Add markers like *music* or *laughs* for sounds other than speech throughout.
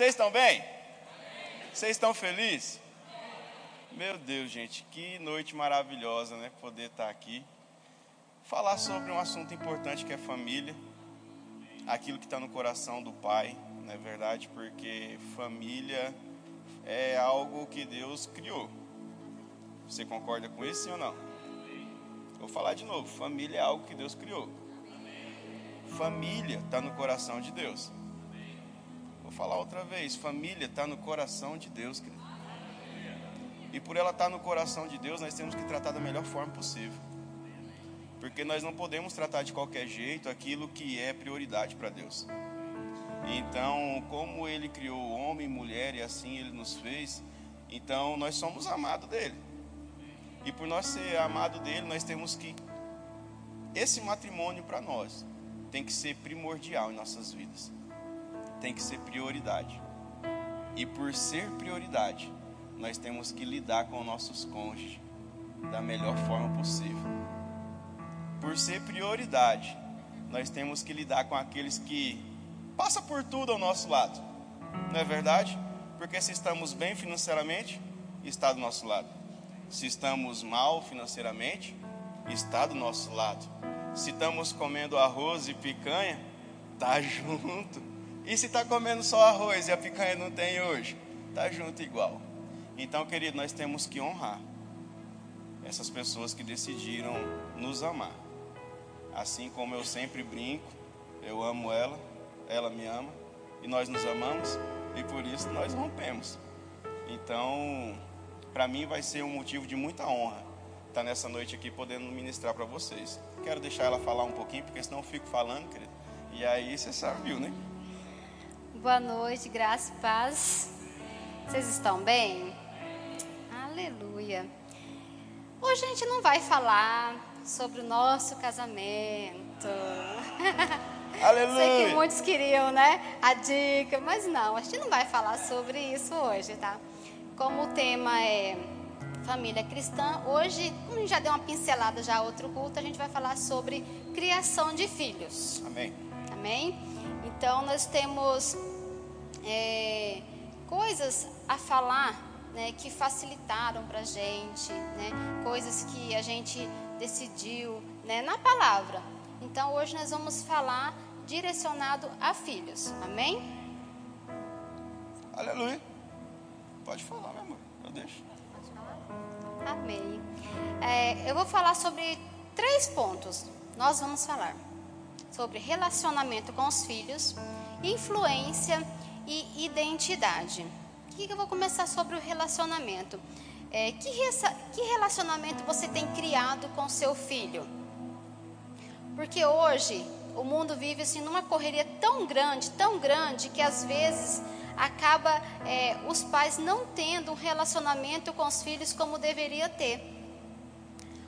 Vocês estão bem? Vocês estão felizes? Meu Deus, gente, que noite maravilhosa, né? Poder estar aqui. Falar sobre um assunto importante que é família. Aquilo que está no coração do pai, não é verdade? Porque família é algo que Deus criou. Você concorda com isso, sim ou não? Vou falar de novo: família é algo que Deus criou. Família está no coração de Deus. Vou falar outra vez: família está no coração de Deus, querido. E por ela estar tá no coração de Deus, nós temos que tratar da melhor forma possível. Porque nós não podemos tratar de qualquer jeito aquilo que é prioridade para Deus. Então, como Ele criou homem e mulher e assim Ele nos fez, então nós somos amados dele. E por nós ser amado dele, nós temos que esse matrimônio para nós tem que ser primordial em nossas vidas tem que ser prioridade. E por ser prioridade, nós temos que lidar com nossos cônjuges da melhor forma possível. Por ser prioridade, nós temos que lidar com aqueles que passam por tudo ao nosso lado. Não é verdade? Porque se estamos bem financeiramente, está do nosso lado. Se estamos mal financeiramente, está do nosso lado. Se estamos comendo arroz e picanha, está *laughs* junto. E se está comendo só arroz e a picanha não tem hoje? Está junto igual. Então, querido, nós temos que honrar essas pessoas que decidiram nos amar. Assim como eu sempre brinco, eu amo ela, ela me ama, e nós nos amamos, e por isso nós rompemos. Então, para mim vai ser um motivo de muita honra estar nessa noite aqui podendo ministrar para vocês. Quero deixar ela falar um pouquinho, porque senão eu fico falando, querido. E aí você sabe, viu, né? Boa noite, graça e paz. Vocês estão bem? Aleluia. Hoje a gente não vai falar sobre o nosso casamento. Aleluia. *laughs* Sei que muitos queriam, né? A dica, mas não, a gente não vai falar sobre isso hoje, tá? Como o tema é família cristã, hoje, como a gente já deu uma pincelada já outro culto, a gente vai falar sobre criação de filhos. Amém. Amém? Então, nós temos é, coisas a falar né, que facilitaram para a gente, né, coisas que a gente decidiu né, na palavra. Então, hoje nós vamos falar direcionado a filhos. Amém? Aleluia. Pode falar, meu amor. Eu deixo. Amém. É, eu vou falar sobre três pontos. Nós vamos falar sobre relacionamento com os filhos, influência e identidade. O que eu vou começar sobre o relacionamento? É, que, que relacionamento você tem criado com seu filho? Porque hoje o mundo vive assim numa correria tão grande, tão grande, que às vezes acaba é, os pais não tendo um relacionamento com os filhos como deveria ter.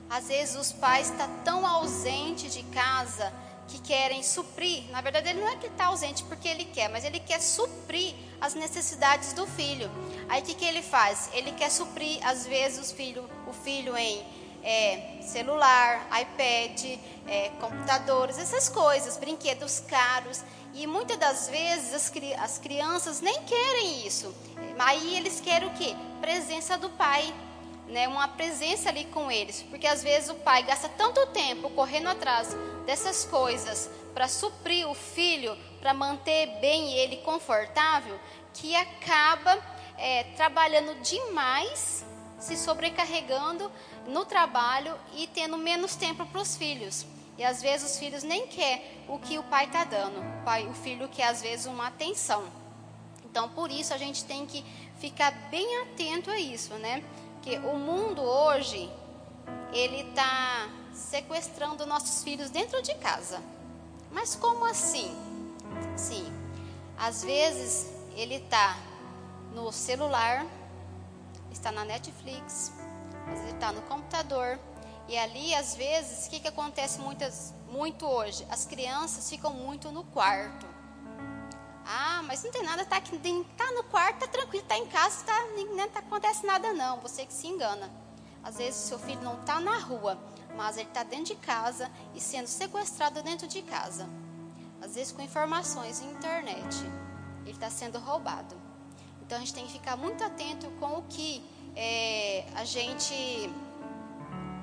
Às vezes os pais estão tá tão ausentes de casa que querem suprir, na verdade ele não é que está ausente porque ele quer, mas ele quer suprir as necessidades do filho. Aí o que, que ele faz? Ele quer suprir, às vezes, o filho, o filho em é, celular, iPad, é, computadores, essas coisas, brinquedos caros. E muitas das vezes as, as crianças nem querem isso. Aí eles querem o quê? Presença do pai né, uma presença ali com eles, porque às vezes o pai gasta tanto tempo correndo atrás dessas coisas para suprir o filho, para manter bem ele confortável, que acaba é, trabalhando demais, se sobrecarregando no trabalho e tendo menos tempo para os filhos. E às vezes os filhos nem quer o que o pai está dando, o, pai, o filho quer às vezes uma atenção. Então por isso a gente tem que ficar bem atento a isso, né? que o mundo hoje ele está sequestrando nossos filhos dentro de casa. Mas como assim? Sim, às vezes ele está no celular, está na Netflix, às vezes está no computador. E ali, às vezes, o que, que acontece muitas, muito hoje? As crianças ficam muito no quarto. Ah, mas não tem nada, tá, aqui, tá no quarto, tá tranquilo, tá em casa, tá, não tá, acontece nada não. Você que se engana. Às vezes seu filho não está na rua, mas ele está dentro de casa e sendo sequestrado dentro de casa. Às vezes com informações na internet. Ele está sendo roubado. Então a gente tem que ficar muito atento com o que é, a gente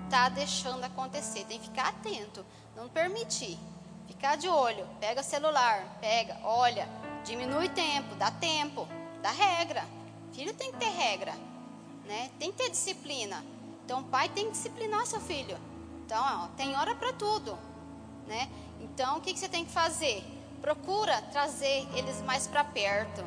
está deixando acontecer. Tem que ficar atento, não permitir. Ficar de olho, pega celular, pega, olha, diminui tempo, dá tempo, dá regra. Filho tem que ter regra, né? Tem que ter disciplina. Então o pai tem que disciplinar seu filho. Então, ó, tem hora para tudo, né? Então, o que, que você tem que fazer? Procura trazer eles mais para perto.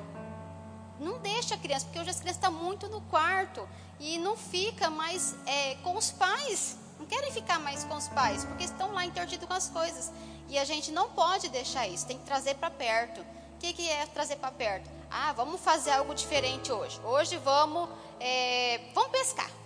Não deixa a criança, porque hoje as crianças estão muito no quarto e não fica mais é, com os pais. Não querem ficar mais com os pais, porque estão lá intertidos com as coisas. E a gente não pode deixar isso, tem que trazer para perto. O que, que é trazer para perto? Ah, vamos fazer algo diferente hoje. Hoje vamos, é, vamos pescar.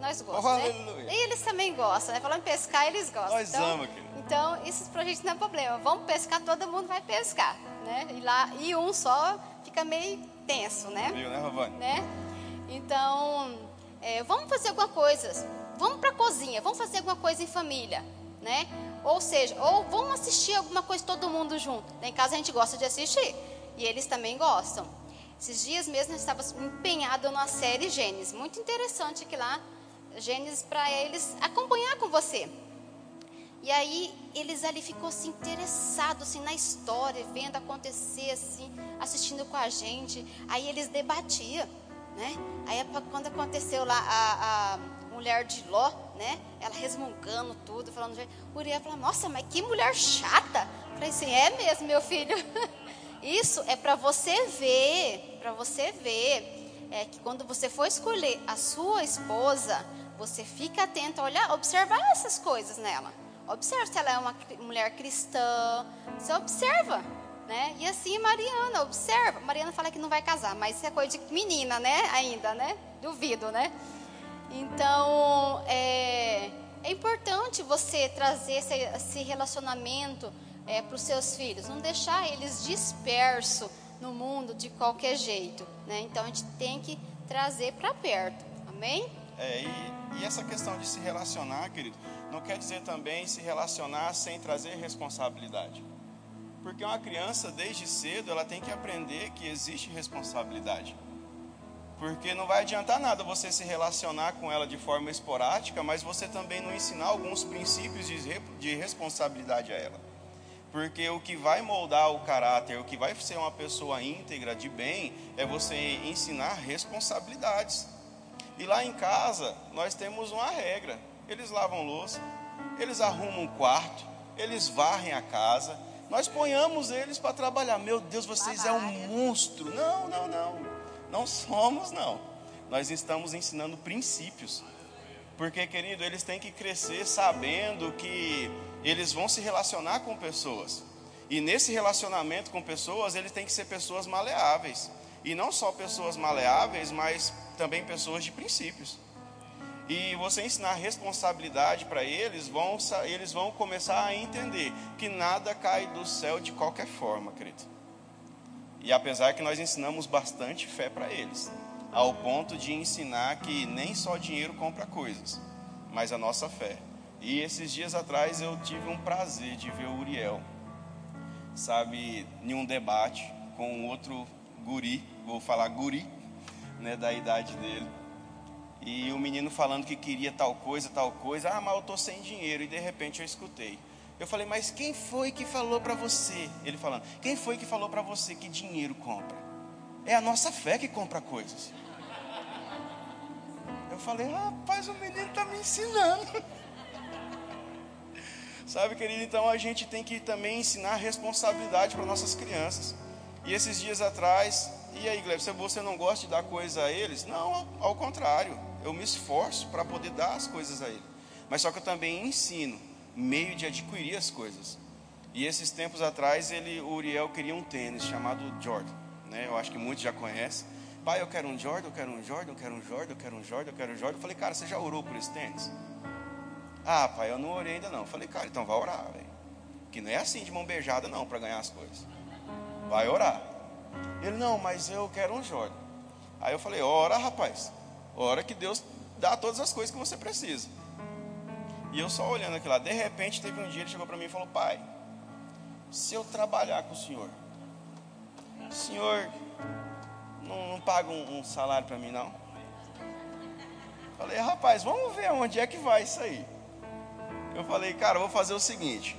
Nós gostamos, oh, né? E eles também gostam, né? Falando em pescar, eles gostam. Nós então, amamos, querido. Então, esses projetos não é problema. Vamos pescar, todo mundo vai pescar, né? E, lá, e um só fica meio tenso, né? Viu, né, Ravani? Né? Então, é, vamos fazer alguma coisa. Vamos para a cozinha, vamos fazer alguma coisa em família, né? Ou seja, ou vamos assistir alguma coisa todo mundo junto. Em casa a gente gosta de assistir e eles também gostam. Esses dias mesmo eu estava empenhado na série Gênesis, muito interessante que lá Gênesis para eles acompanhar com você. E aí eles ali ficou assim interessados assim na história, vendo acontecer assim, assistindo com a gente. Aí eles debatiam, né? Aí quando aconteceu lá a, a mulher de Ló, né? Ela resmungando tudo, falando, Uriel falou: "Nossa, mas que mulher chata". Eu falei assim: "É mesmo, meu filho". *laughs* Isso é para você ver, para você ver é que quando você for escolher a sua esposa, você fica atento a olhar, observar essas coisas nela. Observa se ela é uma mulher cristã. Você observa, né? E assim Mariana, observa. Mariana fala que não vai casar, mas isso é coisa de menina, né? Ainda, né? Duvido, né? Então, é, é importante você trazer esse, esse relacionamento é, para os seus filhos. Não deixar eles dispersos no mundo de qualquer jeito, né? Então, a gente tem que trazer para perto. Amém? É, e, e essa questão de se relacionar, querido não quer dizer também se relacionar sem trazer responsabilidade. Porque uma criança, desde cedo, ela tem que aprender que existe responsabilidade. Porque não vai adiantar nada você se relacionar com ela de forma esporádica, mas você também não ensinar alguns princípios de, de responsabilidade a ela. Porque o que vai moldar o caráter, o que vai ser uma pessoa íntegra, de bem, é você ensinar responsabilidades. E lá em casa, nós temos uma regra eles lavam louça, eles arrumam um quarto, eles varrem a casa. Nós ponhamos eles para trabalhar. Meu Deus, vocês é um monstro. Não, não, não. Não somos, não. Nós estamos ensinando princípios. Porque, querido, eles têm que crescer sabendo que eles vão se relacionar com pessoas. E nesse relacionamento com pessoas, eles têm que ser pessoas maleáveis. E não só pessoas maleáveis, mas também pessoas de princípios e você ensinar responsabilidade para eles, vão, eles vão começar a entender que nada cai do céu de qualquer forma, querido. E apesar que nós ensinamos bastante fé para eles, ao ponto de ensinar que nem só dinheiro compra coisas, mas a nossa fé. E esses dias atrás eu tive um prazer de ver o Uriel, sabe, em um debate com outro guri, vou falar guri, né, da idade dele e o menino falando que queria tal coisa, tal coisa. Ah, mas eu estou sem dinheiro. E de repente eu escutei. Eu falei, mas quem foi que falou para você? Ele falando, quem foi que falou para você que dinheiro compra? É a nossa fé que compra coisas. Eu falei, rapaz, o menino está me ensinando. *laughs* Sabe, querido, então a gente tem que também ensinar responsabilidade para nossas crianças. E esses dias atrás, e aí, Gleb, você não gosta de dar coisa a eles? Não, ao contrário eu me esforço para poder dar as coisas a ele. Mas só que eu também ensino meio de adquirir as coisas. E esses tempos atrás, ele, o Uriel queria um tênis chamado Jordan. Né? Eu acho que muitos já conhecem. Pai, eu quero um Jordan, eu quero um Jordan, eu quero um Jordan, eu quero um Jordan, eu quero um Jordan. Eu falei, cara, você já orou por esse tênis? Ah, pai, eu não orei ainda não. Eu falei, cara, então vai orar, velho. Que não é assim de mão beijada não para ganhar as coisas. Vai orar. Ele, não, mas eu quero um Jordan. Aí eu falei, ora, rapaz. Hora que Deus dá todas as coisas que você precisa. E eu só olhando aquilo lá, de repente teve um dia ele chegou para mim e falou: Pai, se eu trabalhar com o Senhor, o Senhor não, não paga um, um salário para mim, não? Falei, rapaz, vamos ver onde é que vai isso aí. Eu falei, cara, eu vou fazer o seguinte: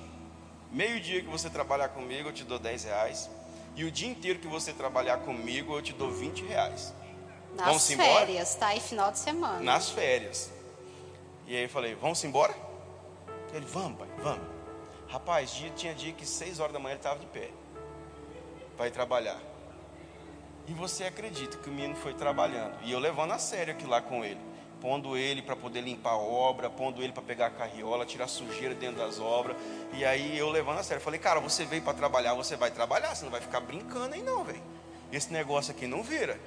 meio dia que você trabalhar comigo, eu te dou 10 reais. E o dia inteiro que você trabalhar comigo, eu te dou 20 reais. Nas vamos férias, embora? tá? E final de semana. Nas férias. E aí eu falei, vamos embora? Ele, vamos, pai, vamos. Rapaz, dia, tinha dia que 6 horas da manhã ele estava de pé. Para ir trabalhar. E você acredita que o menino foi trabalhando. E eu levando a sério aquilo lá com ele. Pondo ele para poder limpar a obra, pondo ele para pegar a carriola, tirar sujeira dentro das obras. E aí eu levando a sério. Falei, cara, você veio para trabalhar, você vai trabalhar, você não vai ficar brincando aí não, velho. Esse negócio aqui não vira.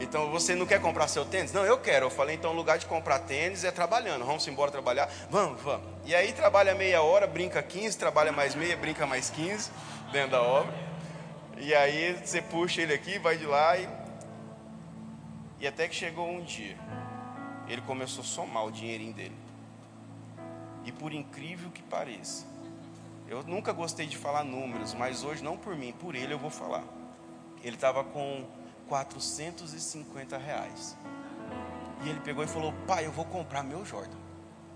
Então você não quer comprar seu tênis? Não, eu quero. Eu falei, então o lugar de comprar tênis é trabalhando. Vamos embora trabalhar? Vamos, vamos. E aí trabalha meia hora, brinca 15, trabalha mais meia, brinca mais 15 dentro da obra. E aí você puxa ele aqui, vai de lá e. E até que chegou um dia, ele começou a somar o dinheirinho dele. E por incrível que pareça, eu nunca gostei de falar números, mas hoje, não por mim, por ele eu vou falar. Ele estava com 450 reais. E ele pegou e falou: Pai, eu vou comprar meu Jordan.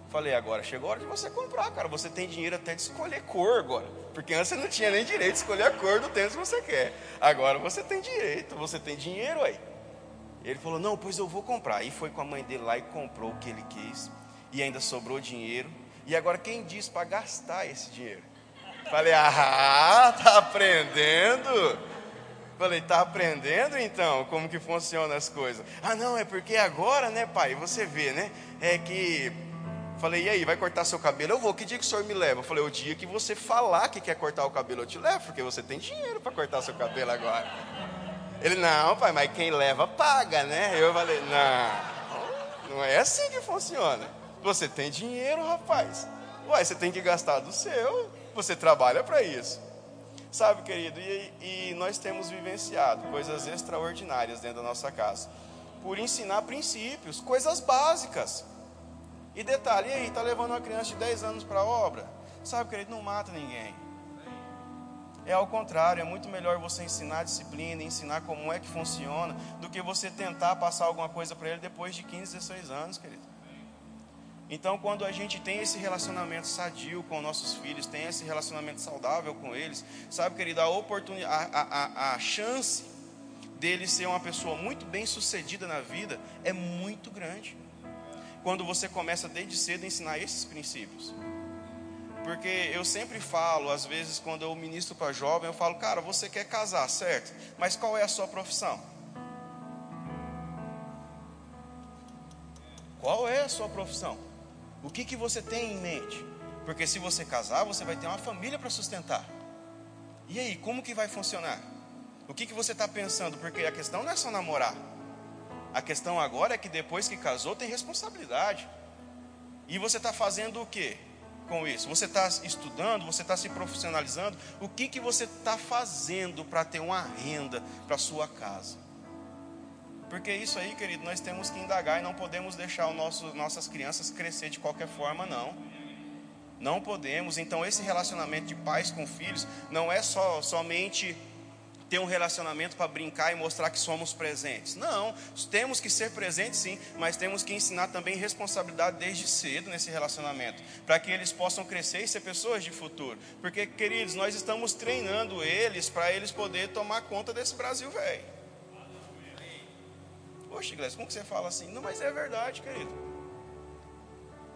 Falei, agora chegou a hora de você comprar, cara. Você tem dinheiro até de escolher cor agora. Porque antes você não tinha nem direito de escolher a cor do tênis que você quer. Agora você tem direito, você tem dinheiro aí. Ele falou, não, pois eu vou comprar. E foi com a mãe dele lá e comprou o que ele quis. E ainda sobrou dinheiro. E agora quem diz para gastar esse dinheiro? Falei, ah, tá aprendendo? Falei, tá aprendendo então como que funcionam as coisas? Ah, não, é porque agora, né, pai? Você vê, né? É que Falei, e aí, vai cortar seu cabelo? Eu vou, que dia que o senhor me leva? Falei, o dia que você falar que quer cortar o cabelo, eu te levo, porque você tem dinheiro para cortar seu cabelo agora. Ele, não, pai, mas quem leva paga, né? Eu falei, não, não é assim que funciona. Você tem dinheiro, rapaz. Uai, você tem que gastar do seu, você trabalha para isso. Sabe, querido, e, e nós temos vivenciado coisas extraordinárias dentro da nossa casa. Por ensinar princípios, coisas básicas. E detalhe, e aí, está levando uma criança de 10 anos para a obra? Sabe, querido, não mata ninguém. É ao contrário, é muito melhor você ensinar disciplina, ensinar como é que funciona, do que você tentar passar alguma coisa para ele depois de 15, 16 anos, querido. Então, quando a gente tem esse relacionamento sadio com nossos filhos, tem esse relacionamento saudável com eles, sabe, querido, a oportunidade, a, a, a chance dele ser uma pessoa muito bem sucedida na vida é muito grande quando você começa desde cedo a ensinar esses princípios. Porque eu sempre falo, às vezes, quando eu ministro para jovem, eu falo, cara, você quer casar, certo? Mas qual é a sua profissão? Qual é a sua profissão? O que, que você tem em mente? Porque se você casar, você vai ter uma família para sustentar. E aí, como que vai funcionar? O que, que você está pensando? Porque a questão não é só namorar. A questão agora é que depois que casou tem responsabilidade. E você está fazendo o que com isso? Você está estudando, você está se profissionalizando. O que, que você está fazendo para ter uma renda para sua casa? Porque isso aí, querido, nós temos que indagar e não podemos deixar o nosso, nossas crianças crescer de qualquer forma, não. Não podemos. Então, esse relacionamento de pais com filhos não é só somente ter um relacionamento para brincar e mostrar que somos presentes. Não, temos que ser presentes sim, mas temos que ensinar também responsabilidade desde cedo nesse relacionamento, para que eles possam crescer e ser pessoas de futuro. Porque, queridos, nós estamos treinando eles para eles poderem tomar conta desse Brasil velho. Poxa, Iglesias, como que você fala assim? Não, mas é verdade, querido.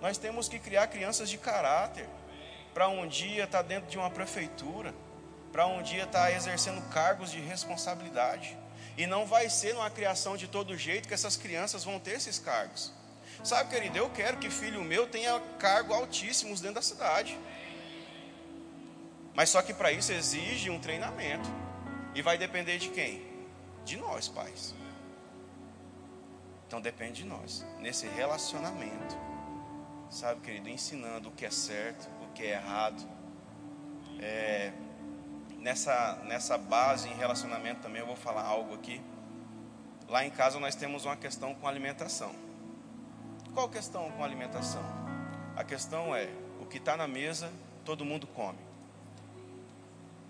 Nós temos que criar crianças de caráter para um dia estar tá dentro de uma prefeitura para um dia estar tá exercendo cargos de responsabilidade. E não vai ser numa criação de todo jeito que essas crianças vão ter esses cargos. Sabe, querido, eu quero que filho meu tenha cargos altíssimos dentro da cidade. Mas só que para isso exige um treinamento. E vai depender de quem? De nós, pais. Então depende de nós. Nesse relacionamento. Sabe, querido, ensinando o que é certo, o que é errado. É, nessa, nessa base em relacionamento também eu vou falar algo aqui. Lá em casa nós temos uma questão com alimentação. Qual questão com alimentação? A questão é: o que está na mesa, todo mundo come.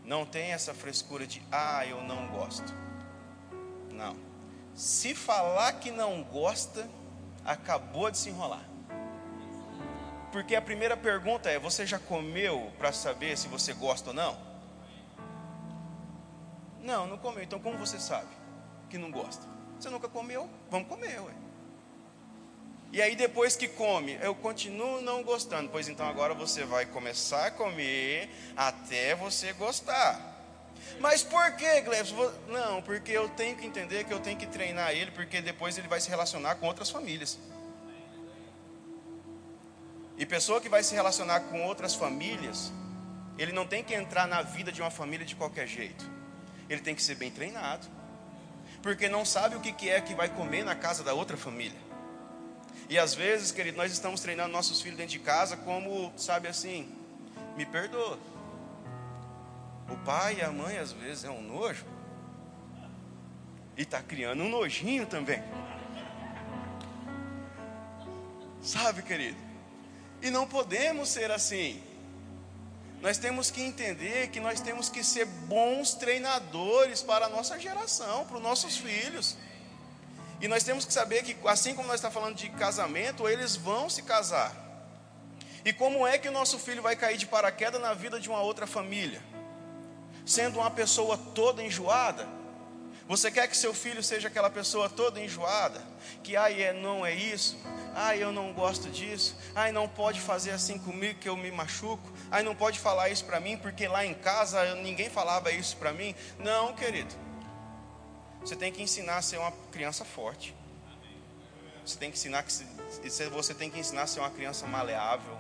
Não tem essa frescura de, ah, eu não gosto. Não. Se falar que não gosta, acabou de se enrolar. Porque a primeira pergunta é: você já comeu para saber se você gosta ou não? Não, não comeu. Então como você sabe que não gosta? Você nunca comeu? Vamos comer, ué. E aí depois que come, eu continuo não gostando. Pois então agora você vai começar a comer até você gostar. Mas por que, Glebs? Não, porque eu tenho que entender que eu tenho que treinar ele, porque depois ele vai se relacionar com outras famílias. E pessoa que vai se relacionar com outras famílias, ele não tem que entrar na vida de uma família de qualquer jeito. Ele tem que ser bem treinado. Porque não sabe o que é que vai comer na casa da outra família. E às vezes, querido, nós estamos treinando nossos filhos dentro de casa como, sabe assim, me perdoa. O pai e a mãe às vezes é um nojo. E está criando um nojinho também. Sabe, querido? E não podemos ser assim. Nós temos que entender que nós temos que ser bons treinadores para a nossa geração, para os nossos filhos. E nós temos que saber que, assim como nós estamos falando de casamento, eles vão se casar. E como é que o nosso filho vai cair de paraquedas na vida de uma outra família? Sendo uma pessoa toda enjoada? Você quer que seu filho seja aquela pessoa toda enjoada? Que, ai, é, não é isso, ai, eu não gosto disso, ai, não pode fazer assim comigo que eu me machuco, ai, não pode falar isso para mim porque lá em casa ninguém falava isso para mim. Não, querido. Você tem que ensinar a ser uma criança forte. Você tem que ensinar que você tem que ensinar a ser uma criança maleável.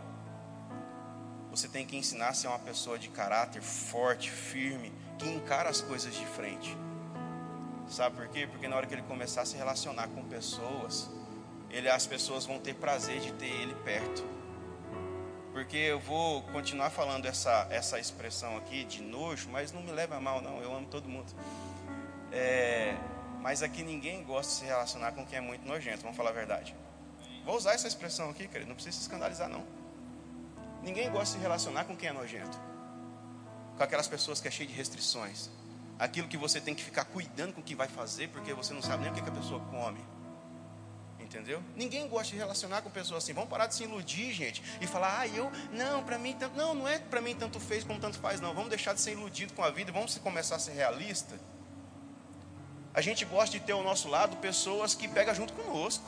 Você tem que ensinar a ser uma pessoa de caráter forte, firme, que encara as coisas de frente. Sabe por quê? Porque na hora que ele começar a se relacionar com pessoas, ele, as pessoas vão ter prazer de ter ele perto. Porque eu vou continuar falando essa, essa expressão aqui de nojo, mas não me leva a mal, não. Eu amo todo mundo. É, mas aqui ninguém gosta de se relacionar com quem é muito nojento, vamos falar a verdade. Vou usar essa expressão aqui, querido, não precisa se escandalizar, não. Ninguém gosta de se relacionar com quem é nojento, com aquelas pessoas que é cheio de restrições, aquilo que você tem que ficar cuidando com o que vai fazer, porque você não sabe nem o que, que a pessoa come. Entendeu? Ninguém gosta de relacionar com pessoas assim. Vamos parar de se iludir, gente, e falar, ah, eu, não, para mim tanto. Não, não é para mim tanto fez como tanto faz, não. Vamos deixar de ser iludido com a vida e vamos começar a ser realista. A gente gosta de ter ao nosso lado pessoas que pegam junto conosco,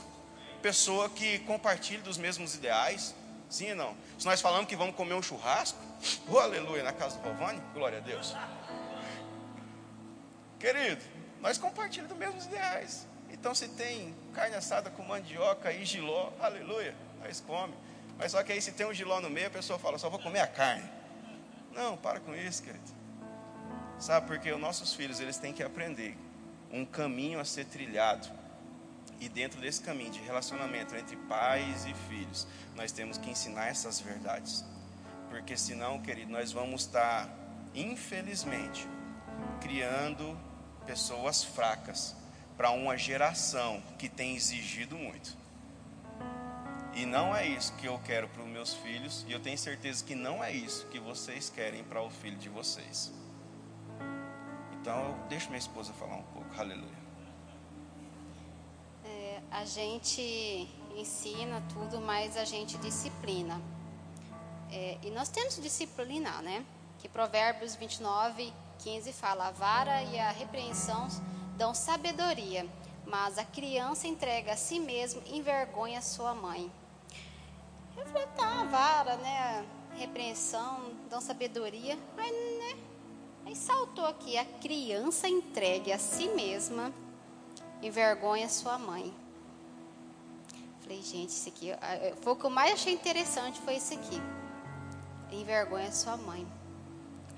pessoa que compartilha dos mesmos ideais. Sim ou não? Se nós falamos que vamos comer um churrasco, *laughs* oh, aleluia, na casa do Rovani, glória a Deus. Querido, nós compartilhamos dos mesmos ideais. Então se tem carne assada com mandioca e giló, aleluia, nós come. Mas só que aí se tem um giló no meio, a pessoa fala, só vou comer a carne. Não, para com isso, querido. Sabe, porque os nossos filhos, eles têm que aprender um caminho a ser trilhado. E dentro desse caminho de relacionamento entre pais e filhos, nós temos que ensinar essas verdades. Porque senão, querido, nós vamos estar, infelizmente, criando pessoas fracas para uma geração que tem exigido muito. E não é isso que eu quero para os meus filhos, e eu tenho certeza que não é isso que vocês querem para o filho de vocês. Então, eu deixo minha esposa falar um pouco. Aleluia. É, a gente ensina tudo, mas a gente disciplina. É, e nós temos que disciplinar, né? Que Provérbios 29, 15 fala: a vara e a repreensão dão sabedoria, mas a criança entrega a si mesmo envergonha sua mãe. Falei, tá, vara, né? Repreensão, dão sabedoria. Aí, né? Aí saltou aqui, a criança entregue a si mesma envergonha sua mãe. Falei, gente, isso aqui foi o que eu mais achei interessante, foi isso aqui. Envergonha sua mãe.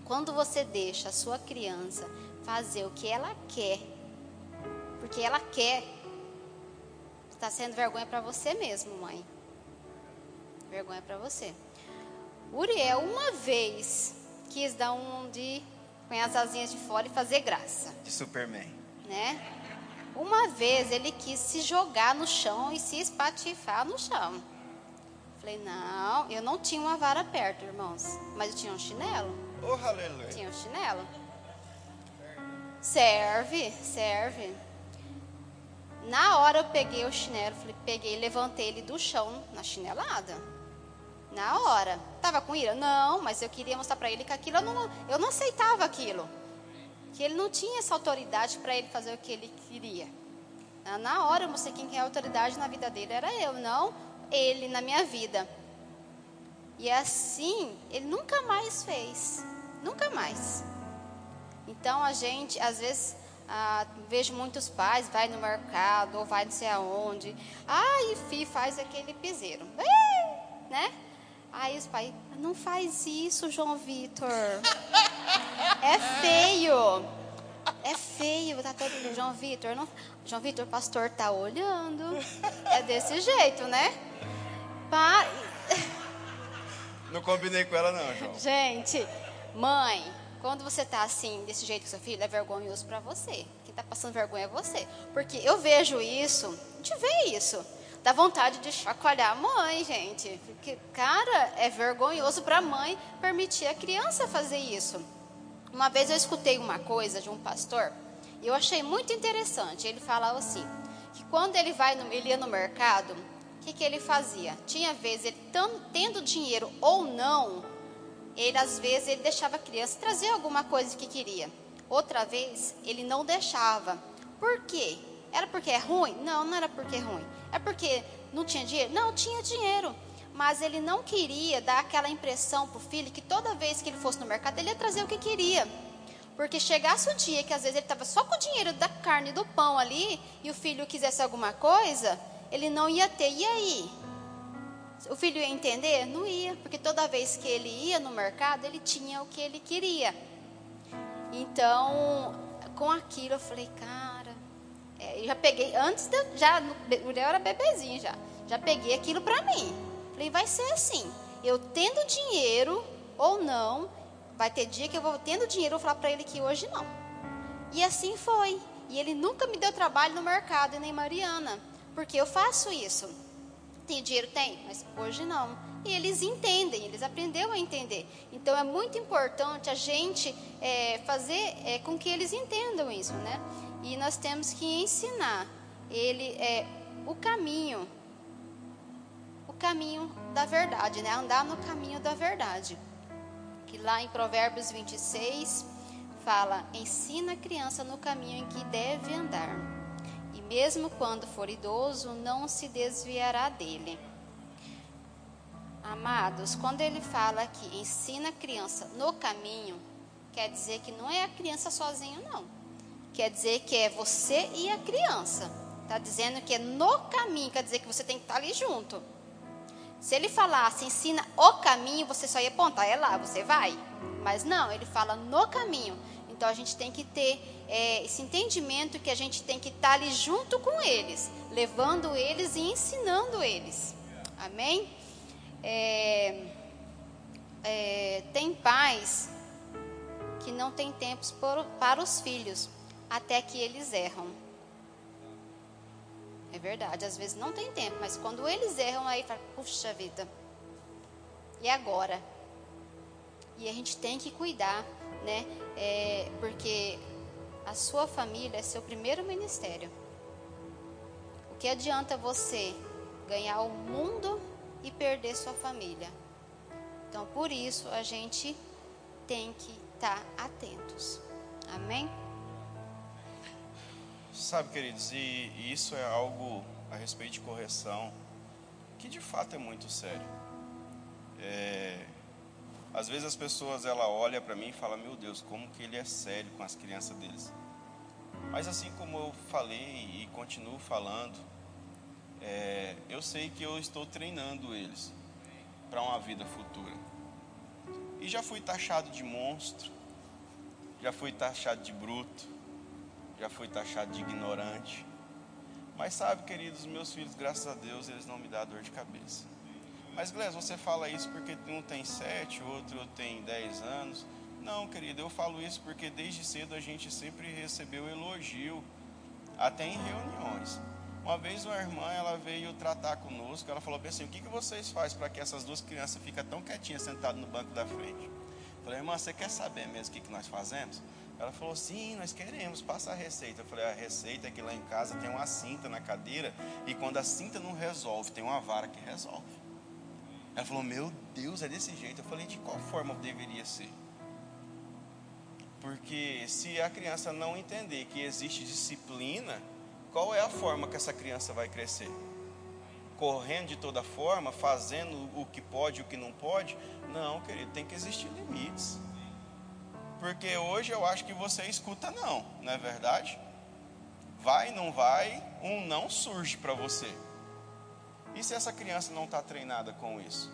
Quando você deixa a sua criança fazer o que ela quer porque ela quer. Está sendo vergonha para você mesmo, mãe. Vergonha para você. Uriel, uma vez, quis dar um de. com as asinhas de fora e fazer graça. De Superman. Né? Uma vez ele quis se jogar no chão e se espatifar no chão. Falei, não, eu não tinha uma vara perto, irmãos. Mas eu tinha um chinelo. Oh, aleluia. Tinha um chinelo. Serve, serve. Na hora eu peguei o chinelo, falei, peguei, levantei ele do chão na chinelada. Na hora. Tava com ira? Não, mas eu queria mostrar para ele que aquilo eu não, eu não aceitava aquilo. Que ele não tinha essa autoridade para ele fazer o que ele queria. Na hora eu mostrei quem é a autoridade na vida dele era eu, não ele na minha vida. E assim, ele nunca mais fez. Nunca mais. Então a gente, às vezes, ah, vejo muitos pais, vai no mercado ou vai não sei aonde. Ai, fi, faz aquele piseiro. né? Aí os pais, não faz isso, João Vitor. É feio. É feio, tá todo mundo. João Vitor, não... João Vitor, pastor tá olhando. É desse jeito, né? Pa... Não combinei com ela não, João. Gente, mãe, quando você tá assim, desse jeito com seu filho, é vergonhoso para você. Quem tá passando vergonha é você. Porque eu vejo isso, a gente vê isso. Dá vontade de chacoalhar a mãe, gente. Porque, cara, é vergonhoso para a mãe permitir a criança fazer isso. Uma vez eu escutei uma coisa de um pastor e eu achei muito interessante. Ele falava assim, que quando ele vai no, ele ia no mercado, o que, que ele fazia? Tinha vezes, ele tendo dinheiro ou não, ele às vezes ele deixava a criança trazer alguma coisa que queria. Outra vez, ele não deixava. Por quê? Era porque é ruim? Não, não era porque é ruim. É porque não tinha dinheiro? Não, tinha dinheiro. Mas ele não queria dar aquela impressão para o filho que toda vez que ele fosse no mercado, ele ia trazer o que queria. Porque chegasse o dia que às vezes ele estava só com o dinheiro da carne e do pão ali, e o filho quisesse alguma coisa, ele não ia ter. E aí? O filho ia entender? Não ia, porque toda vez que ele ia no mercado, ele tinha o que ele queria. Então, com aquilo, eu falei, cara, é, eu já peguei, antes, já, o Léo era bebezinho já, já peguei aquilo para mim. Falei, vai ser assim, eu tendo dinheiro ou não, vai ter dia que eu vou tendo dinheiro, eu vou falar para ele que hoje não. E assim foi. E ele nunca me deu trabalho no mercado, e nem Mariana. Porque eu faço isso. Tem dinheiro? Tem, mas hoje não. E eles entendem, eles aprenderam a entender. Então é muito importante a gente é, fazer é, com que eles entendam isso, né? E nós temos que ensinar ele é, o caminho, o caminho da verdade, né? Andar no caminho da verdade. Que lá em Provérbios 26 fala: ensina a criança no caminho em que deve andar mesmo quando for idoso, não se desviará dele. Amados, quando ele fala que ensina a criança no caminho, quer dizer que não é a criança sozinho, não. Quer dizer que é você e a criança. Está dizendo que é no caminho, quer dizer que você tem que estar ali junto. Se ele falasse ensina o caminho, você só ia apontar, é lá, você vai. Mas não, ele fala no caminho. Então a gente tem que ter é, esse entendimento que a gente tem que estar ali junto com eles, levando eles e ensinando eles. Amém? É, é, tem pais que não têm tempos por, para os filhos, até que eles erram. É verdade, às vezes não tem tempo, mas quando eles erram, aí fala, puxa vida, e agora? E a gente tem que cuidar né? É, porque a sua família é seu primeiro ministério. O que adianta você ganhar o mundo e perder sua família? Então, por isso, a gente tem que estar atentos. Amém? Sabe, queridos, e, e isso é algo a respeito de correção que de fato é muito sério. É, às vezes as pessoas ela olha para mim e fala: "Meu Deus, como que ele é sério com as crianças deles?" Mas assim como eu falei e continuo falando, é, eu sei que eu estou treinando eles para uma vida futura. E já fui taxado de monstro, já fui taxado de bruto, já fui taxado de ignorante. Mas sabe, queridos, meus filhos, graças a Deus, eles não me dão dor de cabeça. Mas, Gleison, você fala isso porque um tem sete, o outro tem dez anos. Não, querido, eu falo isso porque desde cedo a gente sempre recebeu elogio, até em reuniões. Uma vez uma irmã, ela veio tratar conosco, ela falou assim, o que, que vocês fazem para que essas duas crianças fiquem tão quietinhas sentadas no banco da frente? Eu falei, irmã, você quer saber mesmo o que, que nós fazemos? Ela falou: Sim, nós queremos, passa a receita. Eu falei: A receita é que lá em casa tem uma cinta na cadeira e quando a cinta não resolve, tem uma vara que resolve. Ela falou: Meu Deus, é desse jeito. Eu falei: De qual forma deveria ser? Porque se a criança não entender que existe disciplina, qual é a forma que essa criança vai crescer? Correndo de toda forma, fazendo o que pode e o que não pode? Não, querido, tem que existir limites. Porque hoje eu acho que você escuta não, não é verdade? Vai, não vai, um não surge para você. E se essa criança não está treinada com isso?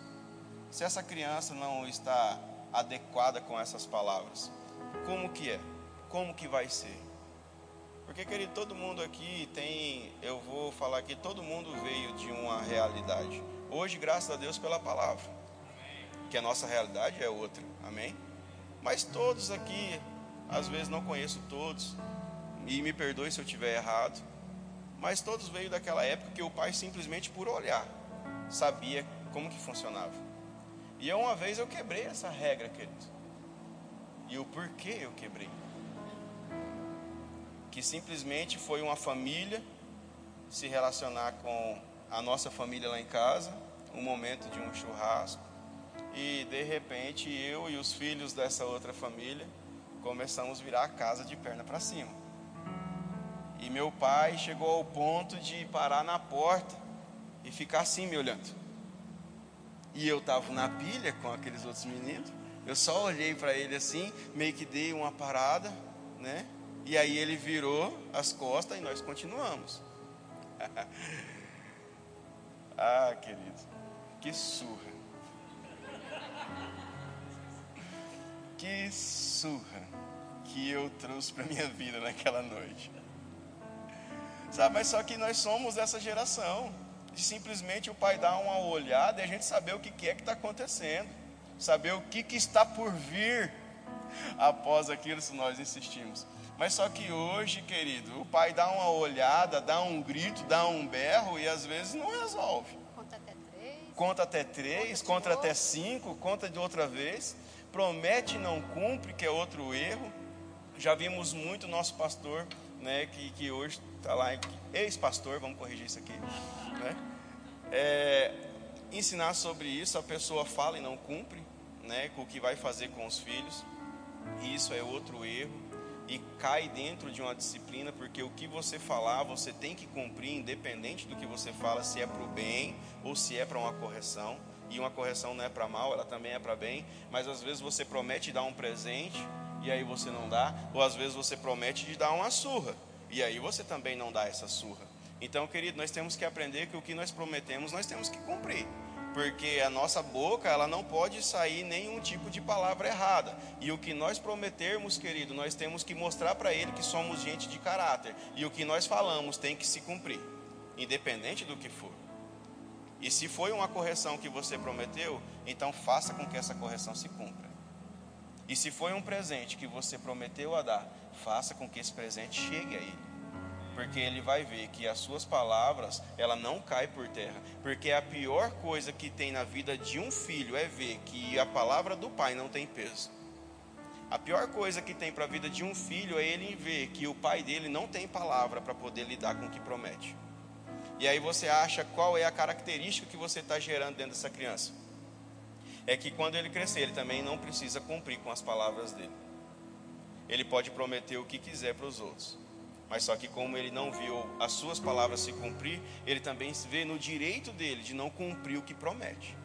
Se essa criança não está adequada com essas palavras, como que é? Como que vai ser? Porque, querido, todo mundo aqui tem, eu vou falar que todo mundo veio de uma realidade. Hoje, graças a Deus pela palavra, que a nossa realidade é outra. Amém? Mas todos aqui, às vezes não conheço todos, e me perdoe se eu estiver errado, mas todos veio daquela época que o pai simplesmente por olhar sabia como que funcionava. E uma vez eu quebrei essa regra, querido. E o porquê eu quebrei? Que simplesmente foi uma família se relacionar com a nossa família lá em casa, um momento de um churrasco, e de repente eu e os filhos dessa outra família começamos a virar a casa de perna para cima. E meu pai chegou ao ponto de parar na porta e ficar assim me olhando. E eu estava na pilha com aqueles outros meninos. Eu só olhei para ele assim, meio que dei uma parada, né? E aí ele virou as costas e nós continuamos. *laughs* ah, querido, que surra. Que surra que eu trouxe para minha vida naquela noite. Sabe, mas só que nós somos essa geração de simplesmente o pai dar uma olhada e a gente saber o que é que está acontecendo, saber o que, que está por vir *laughs* após aquilo se nós insistimos. Mas só que hoje, querido, o pai dá uma olhada, dá um grito, dá um berro e às vezes não resolve. Conta até três. Conta até três, conta, conta até cinco, conta de outra vez promete e não cumpre, que é outro erro. Já vimos muito nosso pastor, né, que, que hoje está lá, ex-pastor, vamos corrigir isso aqui, né? É, ensinar sobre isso, a pessoa fala e não cumpre, né, com o que vai fazer com os filhos, isso é outro erro e cai dentro de uma disciplina, porque o que você falar, você tem que cumprir, independente do que você fala, se é para o bem ou se é para uma correção e uma correção não é para mal, ela também é para bem, mas às vezes você promete dar um presente e aí você não dá, ou às vezes você promete de dar uma surra e aí você também não dá essa surra. Então, querido, nós temos que aprender que o que nós prometemos, nós temos que cumprir. Porque a nossa boca, ela não pode sair nenhum tipo de palavra errada. E o que nós prometermos, querido, nós temos que mostrar para ele que somos gente de caráter. E o que nós falamos tem que se cumprir, independente do que for. E se foi uma correção que você prometeu, então faça com que essa correção se cumpra. E se foi um presente que você prometeu a dar, faça com que esse presente chegue a ele. Porque ele vai ver que as suas palavras, ela não cai por terra. Porque a pior coisa que tem na vida de um filho é ver que a palavra do pai não tem peso. A pior coisa que tem para a vida de um filho é ele ver que o pai dele não tem palavra para poder lidar com o que promete. E aí você acha qual é a característica que você está gerando dentro dessa criança. É que quando ele crescer, ele também não precisa cumprir com as palavras dele. Ele pode prometer o que quiser para os outros. Mas só que como ele não viu as suas palavras se cumprir, ele também se vê no direito dele de não cumprir o que promete.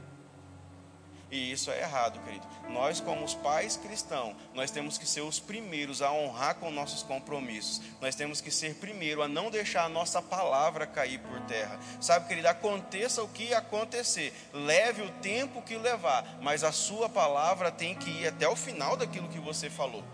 E isso é errado, querido. Nós, como os pais cristãos, nós temos que ser os primeiros a honrar com nossos compromissos. Nós temos que ser primeiro a não deixar a nossa palavra cair por terra. Sabe, querido, aconteça o que acontecer, leve o tempo que levar, mas a sua palavra tem que ir até o final daquilo que você falou.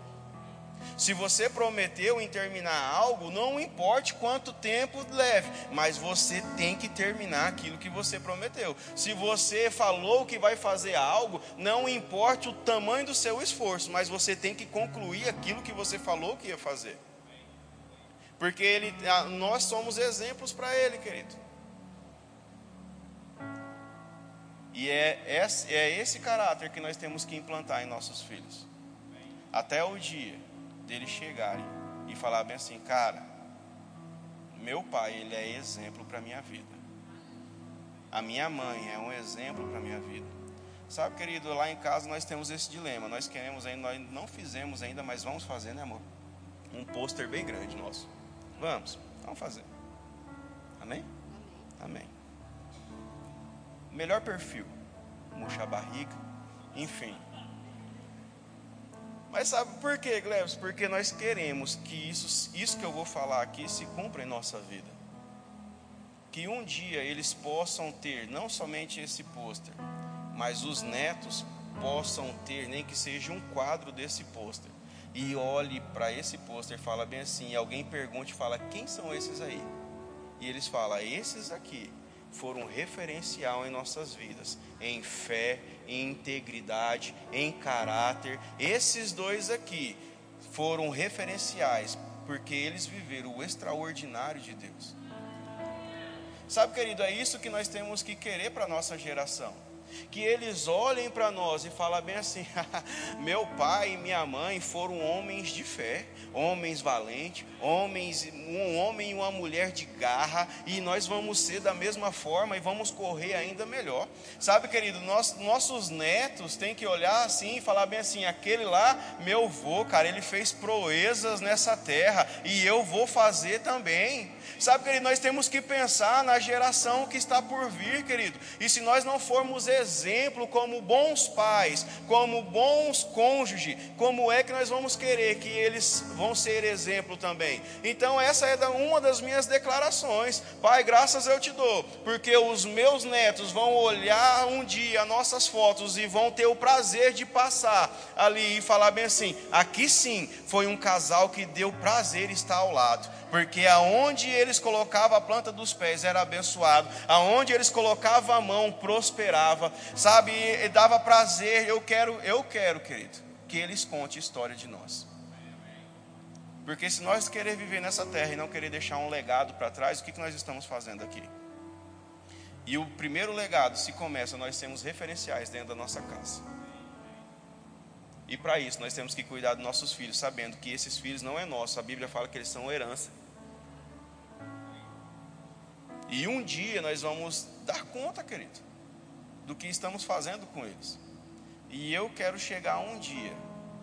Se você prometeu em terminar algo, não importe quanto tempo leve, mas você tem que terminar aquilo que você prometeu. Se você falou que vai fazer algo, não importe o tamanho do seu esforço, mas você tem que concluir aquilo que você falou que ia fazer. Porque ele, nós somos exemplos para ele, querido. E é é esse caráter que nós temos que implantar em nossos filhos. Até o dia deles chegarem e falar bem assim, cara, meu pai, ele é exemplo para minha vida. A minha mãe é um exemplo para minha vida. Sabe, querido, lá em casa nós temos esse dilema. Nós queremos ainda, nós não fizemos ainda, mas vamos fazer, né, amor? Um pôster bem grande nosso. Vamos, vamos fazer. Amém? Amém. Melhor perfil, murchar a barriga, enfim. Mas sabe por quê, Glebs? Porque nós queremos que isso, isso que eu vou falar aqui se cumpra em nossa vida. Que um dia eles possam ter não somente esse pôster, mas os netos possam ter, nem que seja um quadro desse pôster. E olhe para esse pôster fala bem assim, e alguém pergunte, fala, quem são esses aí? E eles falam, esses aqui foram referencial em nossas vidas, em fé, em integridade, em caráter. Esses dois aqui foram referenciais, porque eles viveram o extraordinário de Deus. Sabe, querido, é isso que nós temos que querer para a nossa geração que eles olhem para nós e falem bem assim: *laughs* meu pai e minha mãe foram homens de fé, homens valentes, homens, um homem e uma mulher de garra, e nós vamos ser da mesma forma e vamos correr ainda melhor. Sabe, querido, nós, nossos netos têm que olhar assim e falar bem assim: aquele lá, meu avô, cara, ele fez proezas nessa terra e eu vou fazer também. Sabe, querido, nós temos que pensar na geração que está por vir, querido. E se nós não formos exemplo como bons pais, como bons cônjuges, como é que nós vamos querer que eles vão ser exemplo também? Então, essa é uma das minhas declarações. Pai, graças eu te dou, porque os meus netos vão olhar um dia nossas fotos e vão ter o prazer de passar ali e falar bem assim: aqui sim foi um casal que deu prazer estar ao lado porque aonde eles colocavam a planta dos pés era abençoado, aonde eles colocavam a mão prosperava, sabe, e dava prazer. Eu quero, eu quero, querido, que eles contem a história de nós. Porque se nós querer viver nessa terra e não querer deixar um legado para trás, o que, que nós estamos fazendo aqui? E o primeiro legado se começa, nós temos referenciais dentro da nossa casa. E para isso nós temos que cuidar dos nossos filhos, sabendo que esses filhos não é nosso. A Bíblia fala que eles são herança. E um dia nós vamos dar conta, querido, do que estamos fazendo com eles. E eu quero chegar um dia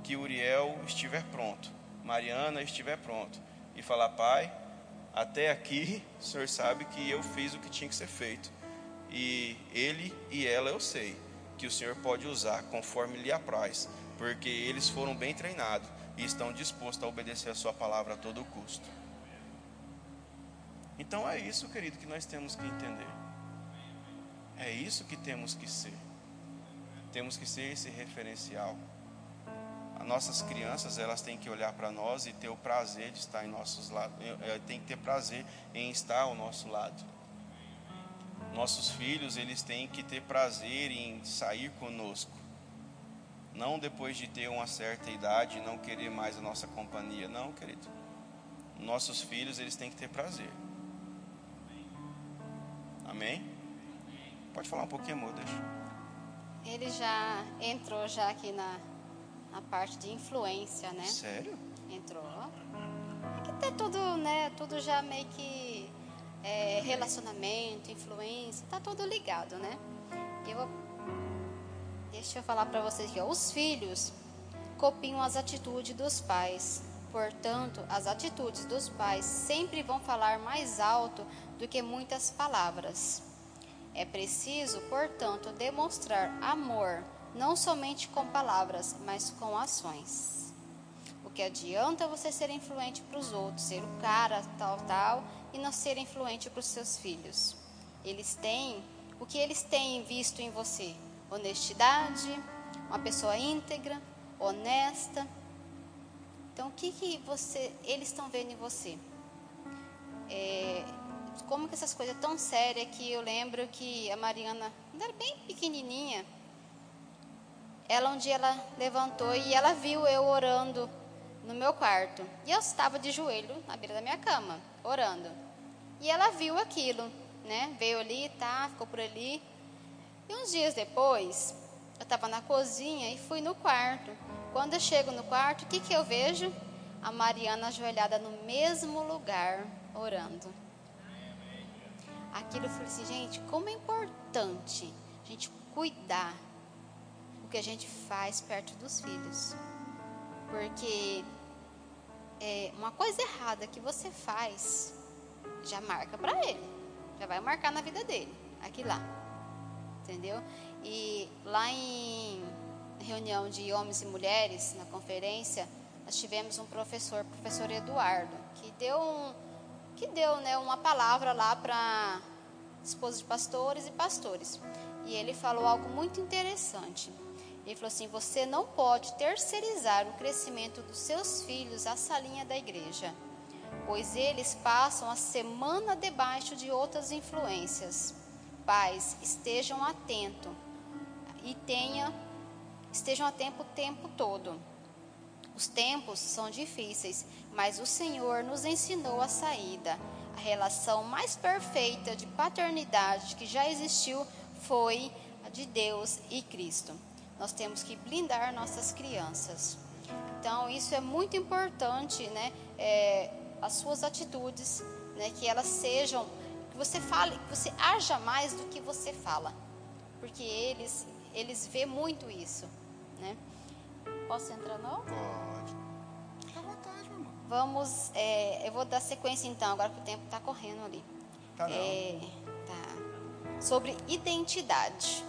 que Uriel estiver pronto, Mariana estiver pronto, e falar: Pai, até aqui o senhor sabe que eu fiz o que tinha que ser feito. E ele e ela eu sei que o senhor pode usar conforme lhe apraz, porque eles foram bem treinados e estão dispostos a obedecer a sua palavra a todo custo. Então é isso, querido, que nós temos que entender. É isso que temos que ser. Temos que ser esse referencial. As nossas crianças, elas têm que olhar para nós e ter o prazer de estar em nossos lados. Eh, tem que ter prazer em estar ao nosso lado. Nossos filhos, eles têm que ter prazer em sair conosco. Não depois de ter uma certa idade e não querer mais a nossa companhia. Não, querido. Nossos filhos, eles têm que ter prazer. Amém? Pode falar um pouquinho, amor, deixa. Ele já entrou já aqui na, na parte de influência, né? Sério? Entrou. Aqui tá tudo, né? Tudo já meio que é, relacionamento, influência, tá tudo ligado, né? Eu, deixa eu falar para vocês ó, os filhos copiam as atitudes dos pais. Portanto, as atitudes dos pais sempre vão falar mais alto do que muitas palavras. É preciso, portanto, demonstrar amor não somente com palavras, mas com ações. O que adianta você ser influente para os outros, ser o cara tal tal e não ser influente para os seus filhos? Eles têm o que eles têm visto em você: honestidade, uma pessoa íntegra, honesta. Então, o que que você, eles estão vendo em você? É, como que essas coisas tão sérias que eu lembro que a Mariana, quando era bem pequenininha, ela um dia ela levantou e ela viu eu orando no meu quarto. E eu estava de joelho na beira da minha cama, orando. E ela viu aquilo, né? Veio ali, tá, ficou por ali. E uns dias depois, eu estava na cozinha e fui no quarto. Quando eu chego no quarto, o que, que eu vejo? a Mariana ajoelhada no mesmo lugar, orando. Aquilo eu falei assim, gente, como é importante a gente cuidar o que a gente faz perto dos filhos. Porque é, uma coisa errada que você faz já marca para ele, já vai marcar na vida dele, aqui lá, entendeu? E lá em reunião de homens e mulheres, na conferência, nós tivemos um professor, professor Eduardo, que deu, um, que deu né, uma palavra lá para esposas de pastores e pastores. E ele falou algo muito interessante. Ele falou assim: você não pode terceirizar o crescimento dos seus filhos à salinha da igreja, pois eles passam a semana debaixo de outras influências. Pais, estejam atentos e tenha, estejam atentos o tempo todo. Os tempos são difíceis, mas o Senhor nos ensinou a saída. A relação mais perfeita de paternidade que já existiu foi a de Deus e Cristo nós temos que blindar nossas crianças. Então, isso é muito importante, né? É, as suas atitudes, né? Que elas sejam, que você fale, que você haja mais do que você fala, porque eles, eles vê muito isso, né? Posso entrar não? Pode. Fica à vontade, meu irmão. Vamos, é, eu vou dar sequência então, agora que o tempo está correndo ali. Tá não. É, tá. Sobre identidade,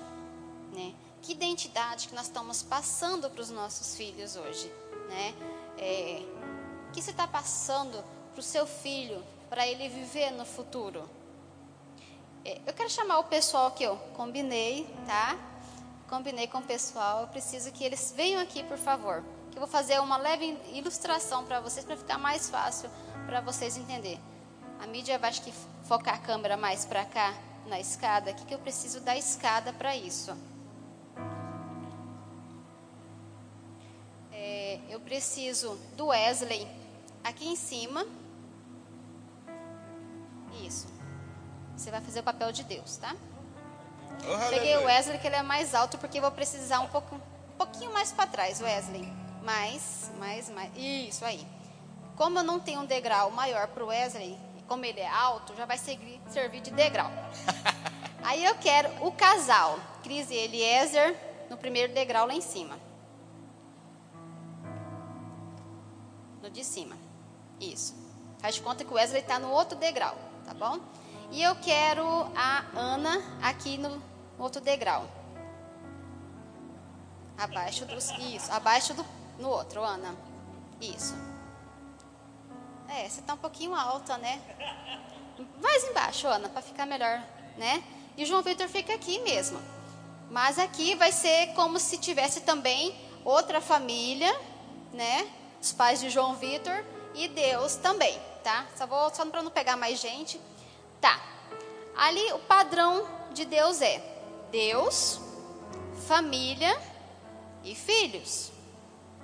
né? que identidade que nós estamos passando para os nossos filhos hoje, né? É, o que você está passando para o seu filho, para ele viver no futuro? É, eu quero chamar o pessoal que eu combinei, tá? Combinei com o pessoal. Eu preciso que eles venham aqui, por favor. Que eu vou fazer uma leve ilustração para vocês, para ficar mais fácil para vocês entenderem. A mídia vai acho que focar a câmera mais para cá, na escada. O que, que eu preciso da escada para isso? eu preciso do Wesley aqui em cima. Isso. Você vai fazer o papel de Deus, tá? Oh, Peguei o Wesley que ele é mais alto porque vou precisar um, pouco, um pouquinho mais para trás, Wesley. Mais, mais, mais. Isso aí. Como eu não tenho um degrau maior para o Wesley, como ele é alto, já vai seguir, servir de degrau. *laughs* Aí eu quero o casal, Cris e Eliezer, no primeiro degrau lá em cima. no de cima. Isso. Faz de conta que o Wesley está no outro degrau, tá bom? E eu quero a Ana aqui no outro degrau. Abaixo dos. Isso, abaixo do. No outro, Ana. Isso. É, você está um pouquinho alta, né? Mais embaixo, Ana, para ficar melhor, né? E João Vitor fica aqui mesmo. Mas aqui vai ser como se tivesse também outra família, né? os pais de João Vitor e Deus também, tá? Só vou só para não pegar mais gente. Tá. Ali o padrão de Deus é Deus, família e filhos.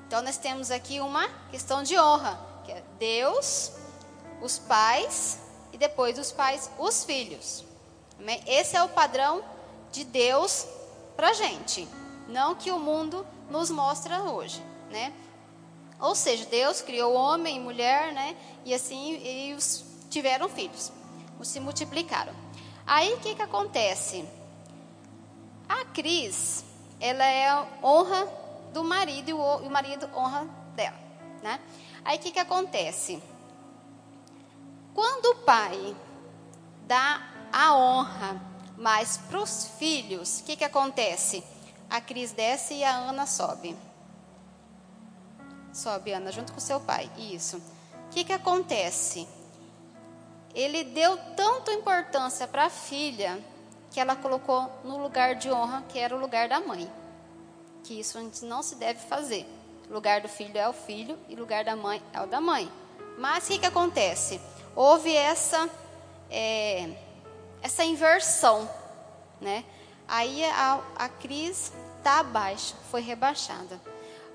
Então nós temos aqui uma questão de honra, que é Deus, os pais e depois dos pais, os filhos. Esse é o padrão de Deus para gente, não que o mundo nos mostra hoje, né? Ou seja, Deus criou homem e mulher, né? E assim e os tiveram filhos, os se multiplicaram. Aí o que que acontece? A Cris, ela é honra do marido e o, marido honra dela, né? Aí o que que acontece? Quando o pai dá a honra mais para os filhos, o que que acontece? A Cris desce e a Ana sobe. Sobe, Ana, junto com seu pai. Isso. O que, que acontece? Ele deu tanta importância para a filha que ela colocou no lugar de honra, que era o lugar da mãe. Que isso a gente não se deve fazer. O lugar do filho é o filho e o lugar da mãe é o da mãe. Mas o que, que acontece? Houve essa, é, essa inversão, né? Aí a, a Cris está abaixo, foi rebaixada.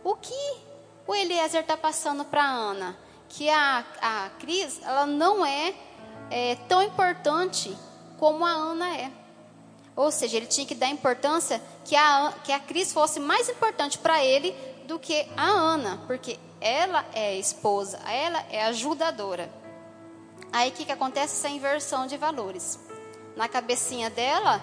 O que o Eliezer está passando para Ana que a, a Cris ela não é, é tão importante como a Ana é. Ou seja, ele tinha que dar importância que a, que a Cris fosse mais importante para ele do que a Ana, porque ela é esposa, ela é ajudadora. Aí o que, que acontece? Essa inversão de valores. Na cabecinha dela,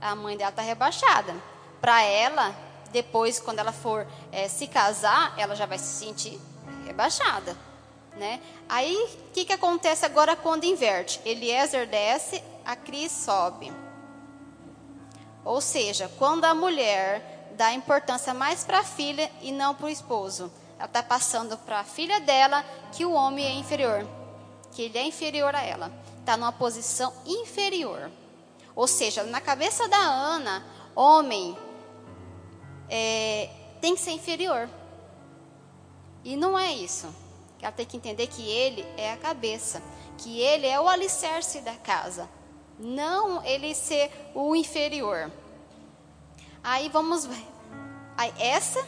a mãe dela está rebaixada. Para ela, depois, quando ela for é, se casar, ela já vai se sentir rebaixada. Né? Aí, o que, que acontece agora quando inverte? Eliezer desce, a Cris sobe. Ou seja, quando a mulher dá importância mais para a filha e não para o esposo, ela está passando para a filha dela que o homem é inferior, que ele é inferior a ela, está numa posição inferior. Ou seja, na cabeça da Ana, homem é, tem que ser inferior. E não é isso. Ela tem que entender que ele é a cabeça, que ele é o alicerce da casa, não ele ser o inferior. Aí vamos ver. Aí essa,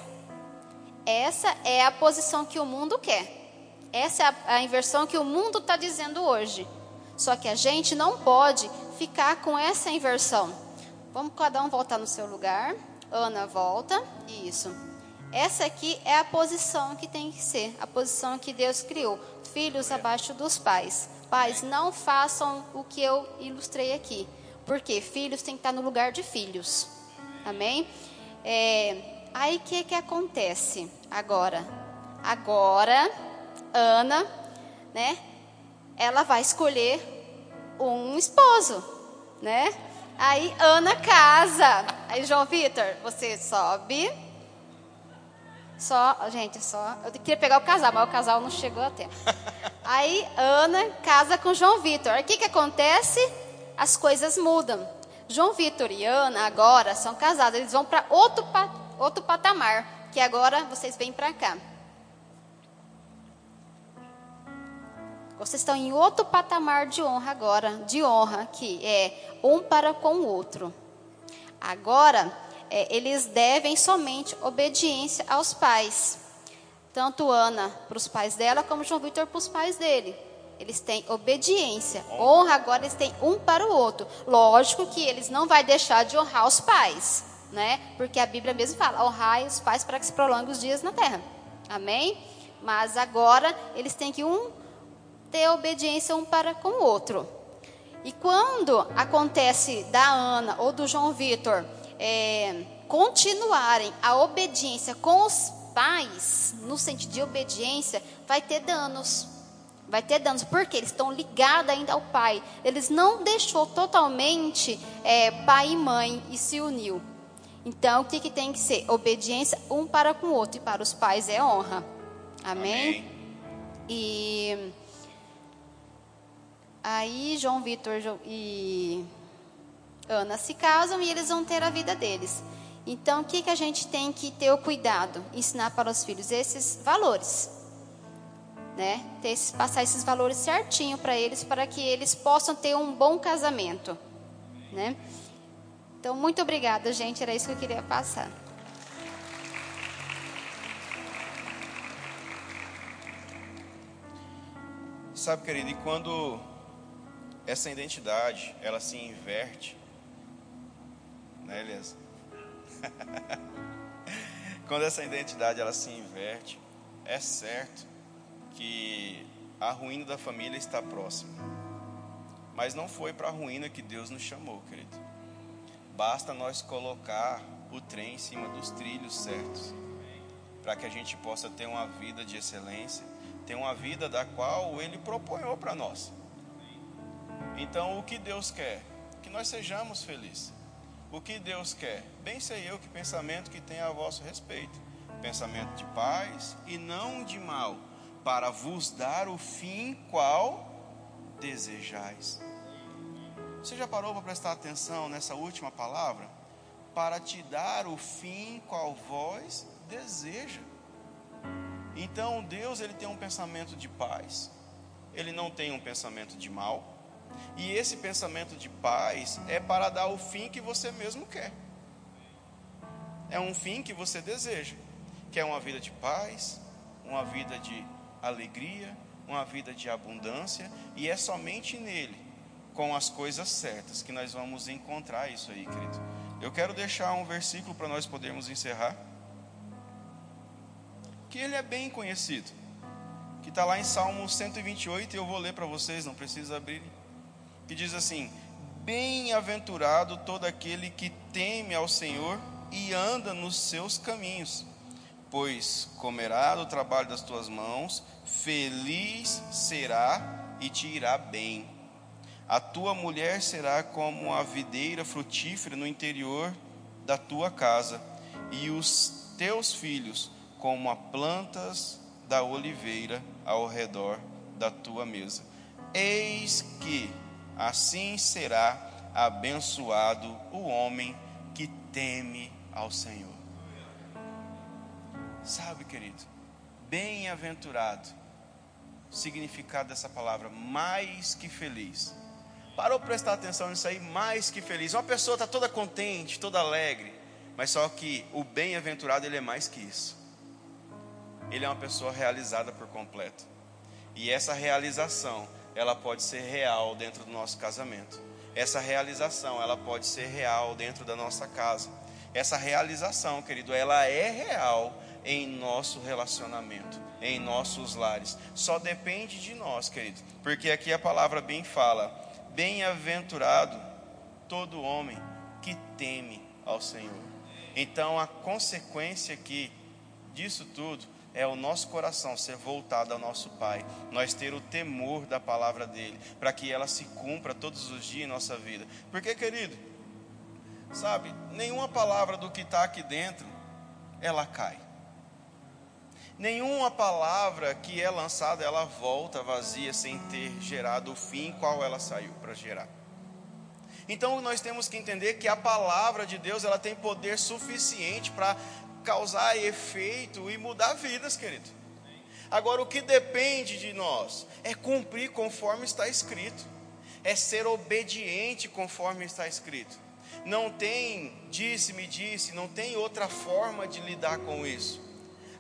essa é a posição que o mundo quer. Essa é a, a inversão que o mundo está dizendo hoje. Só que a gente não pode ficar com essa inversão. Vamos cada um voltar no seu lugar. Ana volta. Isso. Essa aqui é a posição que tem que ser, a posição que Deus criou. Filhos abaixo dos pais. Pais, não façam o que eu ilustrei aqui. Porque filhos têm que estar no lugar de filhos. Amém? É, aí o que, que acontece agora? Agora, Ana, né? Ela vai escolher um esposo, né? Aí Ana casa. Aí João Vitor, você sobe. Só, gente, só. Eu queria pegar o casal, mas o casal não chegou a tempo. *laughs* Aí Ana casa com João Vitor. O que, que acontece? As coisas mudam. João Vitor e Ana agora são casados. Eles vão para outro, outro patamar. Que agora vocês vêm para cá. Vocês estão em outro patamar de honra agora, de honra, que é um para com o outro. Agora, é, eles devem somente obediência aos pais. Tanto Ana para os pais dela, como João Vitor para os pais dele. Eles têm obediência. Honra agora eles têm um para o outro. Lógico que eles não vai deixar de honrar os pais, né? Porque a Bíblia mesmo fala: honrai os pais para que se prolongue os dias na terra. Amém? Mas agora eles têm que um ter obediência um para com o outro. E quando acontece da Ana ou do João Vitor é, continuarem a obediência com os pais, no sentido de obediência, vai ter danos. Vai ter danos, porque eles estão ligados ainda ao pai. Eles não deixou totalmente é, pai e mãe e se uniu. Então, o que, que tem que ser? Obediência um para com o outro. E para os pais é honra. Amém? Amém. E Aí João Vitor e Ana se casam e eles vão ter a vida deles. Então, o que, que a gente tem que ter o cuidado? Ensinar para os filhos esses valores. Né? Ter, passar esses valores certinho para eles, para que eles possam ter um bom casamento. Né? Então, muito obrigada, gente. Era isso que eu queria passar. Sabe, querido, e quando essa identidade, ela se inverte, né, Elias? *laughs* Quando essa identidade ela se inverte, é certo que a ruína da família está próxima. Mas não foi para a ruína que Deus nos chamou, querido. Basta nós colocar o trem em cima dos trilhos certos, para que a gente possa ter uma vida de excelência, ter uma vida da qual Ele propõe para nós. Então, o que Deus quer? Que nós sejamos felizes. O que Deus quer? Bem sei eu que pensamento que tem a vosso respeito. Pensamento de paz e não de mal, para vos dar o fim qual desejais. Você já parou para prestar atenção nessa última palavra? Para te dar o fim qual vós deseja. Então Deus ele tem um pensamento de paz. Ele não tem um pensamento de mal. E esse pensamento de paz é para dar o fim que você mesmo quer. É um fim que você deseja. Quer uma vida de paz, uma vida de alegria, uma vida de abundância. E é somente nele, com as coisas certas, que nós vamos encontrar isso aí, querido. Eu quero deixar um versículo para nós podermos encerrar. que ele é bem conhecido, que está lá em Salmo 128, e eu vou ler para vocês, não precisa abrir, que diz assim: Bem-aventurado todo aquele que teme ao Senhor e anda nos seus caminhos, pois comerá do trabalho das tuas mãos, feliz será e te irá bem. A tua mulher será como a videira frutífera no interior da tua casa, e os teus filhos como as plantas da oliveira ao redor da tua mesa. Eis que assim será abençoado o homem que teme ao Senhor. Sabe, querido, bem-aventurado, significado dessa palavra, mais que feliz. Parou para prestar atenção nisso aí, mais que feliz. Uma pessoa está toda contente, toda alegre, mas só que o bem-aventurado ele é mais que isso. Ele é uma pessoa realizada por completo. E essa realização, ela pode ser real dentro do nosso casamento. Essa realização, ela pode ser real dentro da nossa casa. Essa realização, querido, ela é real em nosso relacionamento, em nossos lares. Só depende de nós, querido. Porque aqui a palavra bem fala: bem-aventurado todo homem que teme ao Senhor. Então a consequência aqui disso tudo é o nosso coração ser voltado ao nosso Pai, nós ter o temor da palavra dele, para que ela se cumpra todos os dias em nossa vida. Porque, querido, sabe, nenhuma palavra do que está aqui dentro, ela cai. Nenhuma palavra que é lançada, ela volta vazia sem ter gerado o fim qual ela saiu para gerar. Então nós temos que entender que a palavra de Deus ela tem poder suficiente para causar efeito e mudar vidas, querido. Agora, o que depende de nós é cumprir conforme está escrito, é ser obediente conforme está escrito. Não tem disse-me disse, não tem outra forma de lidar com isso,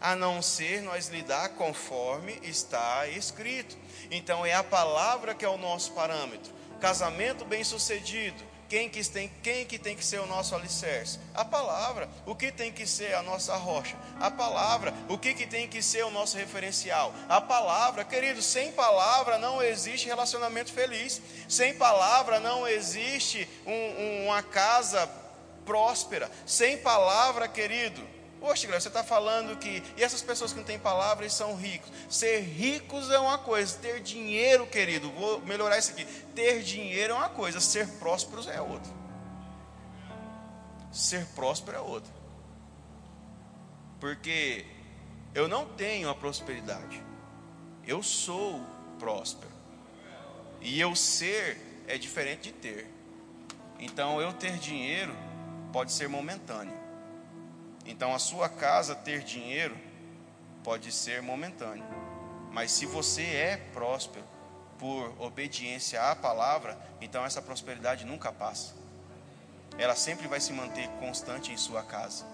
a não ser nós lidar conforme está escrito. Então, é a palavra que é o nosso parâmetro. Casamento bem sucedido, quem que, tem, quem que tem que ser o nosso alicerce? A palavra. O que tem que ser a nossa rocha? A palavra. O que, que tem que ser o nosso referencial? A palavra. Querido, sem palavra não existe relacionamento feliz. Sem palavra não existe um, uma casa próspera. Sem palavra, querido, Poxa, você está falando que. E essas pessoas que não têm palavras são ricos. Ser ricos é uma coisa, ter dinheiro, querido, vou melhorar isso aqui. Ter dinheiro é uma coisa, ser prósperos é outra. Ser próspero é outra. Porque eu não tenho a prosperidade, eu sou próspero. E eu ser é diferente de ter. Então eu ter dinheiro pode ser momentâneo então a sua casa ter dinheiro pode ser momentâneo, mas se você é próspero por obediência à palavra, então essa prosperidade nunca passa. Ela sempre vai se manter constante em sua casa.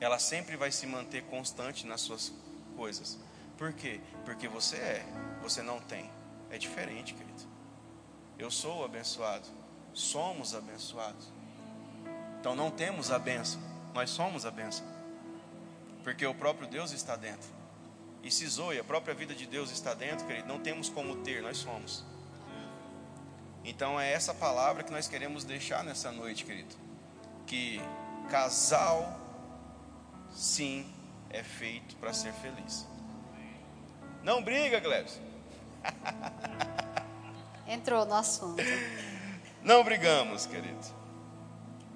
Ela sempre vai se manter constante nas suas coisas. Por quê? Porque você é, você não tem. É diferente, querido. Eu sou abençoado. Somos abençoados. Então não temos a benção nós somos a bênção. Porque o próprio Deus está dentro. E se zoe, a própria vida de Deus está dentro, querido, não temos como ter, nós somos. Então é essa palavra que nós queremos deixar nessa noite, querido. Que casal, sim, é feito para ser feliz. Não briga, Glebs. *laughs* Entrou no assunto. Não brigamos, querido.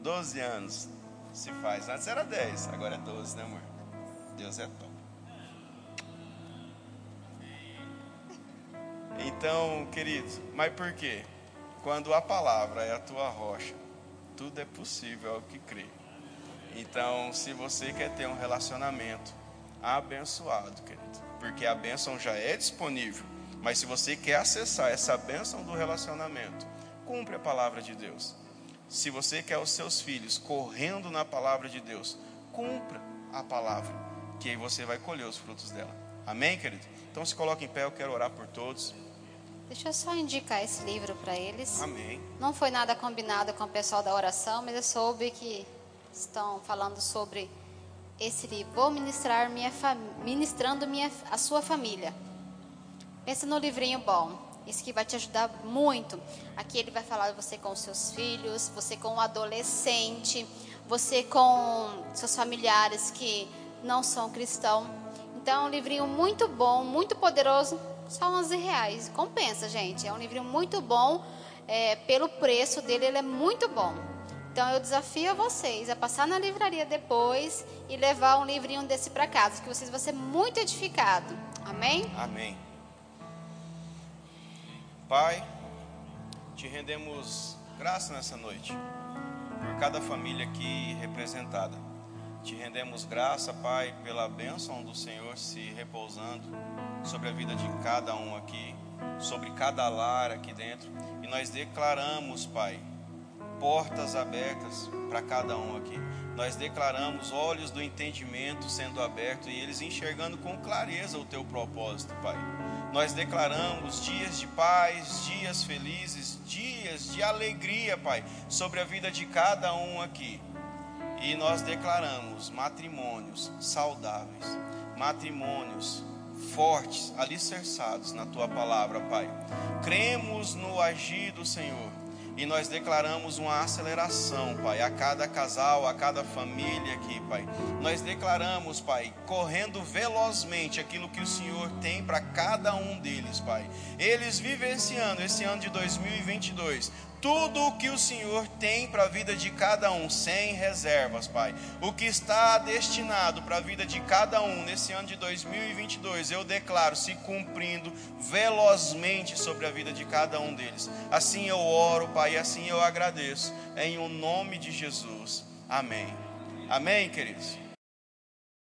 Doze anos se faz. Antes era 10, agora é 12, né, amor? Deus é top. Então, querido, mas por quê? Quando a palavra é a tua rocha, tudo é possível ao que crê. Então, se você quer ter um relacionamento abençoado, querido, porque a bênção já é disponível, mas se você quer acessar essa bênção do relacionamento, cumpre a palavra de Deus. Se você quer os seus filhos correndo na palavra de Deus, cumpra a palavra, que aí você vai colher os frutos dela. Amém, querido? Então se coloque em pé, eu quero orar por todos. Deixa eu só indicar esse livro para eles. Amém. Não foi nada combinado com o pessoal da oração, mas eu soube que estão falando sobre esse livro, Vou Ministrar minha Ministrando minha, a Sua Família. Pensa no livrinho bom. Isso que vai te ajudar muito. Aqui ele vai falar você com seus filhos, você com o adolescente, você com seus familiares que não são cristãos. Então, é um livrinho muito bom, muito poderoso, só 11 reais. Compensa, gente. É um livrinho muito bom. É, pelo preço dele, ele é muito bom. Então, eu desafio vocês a passar na livraria depois e levar um livrinho desse para casa, que vocês vão ser muito edificados. Amém? Amém. Pai, te rendemos graça nessa noite por cada família aqui representada. Te rendemos graça, Pai, pela bênção do Senhor se repousando sobre a vida de cada um aqui, sobre cada lar aqui dentro. E nós declaramos, Pai, portas abertas para cada um aqui. Nós declaramos olhos do entendimento sendo abertos e eles enxergando com clareza o teu propósito, Pai. Nós declaramos dias de paz, dias felizes, dias de alegria, Pai, sobre a vida de cada um aqui. E nós declaramos matrimônios saudáveis, matrimônios fortes, alicerçados na tua palavra, Pai. Cremos no agir do Senhor e nós declaramos uma aceleração, Pai, a cada casal, a cada família aqui, Pai. Nós declaramos, Pai, correndo velozmente aquilo que o Senhor tem para cada um deles, Pai. Eles vivenciando esse ano de 2022 tudo o que o Senhor tem para a vida de cada um, sem reservas, Pai. O que está destinado para a vida de cada um nesse ano de 2022, eu declaro se cumprindo velozmente sobre a vida de cada um deles. Assim eu oro, Pai, e assim eu agradeço, em o nome de Jesus. Amém. Amém, queridos.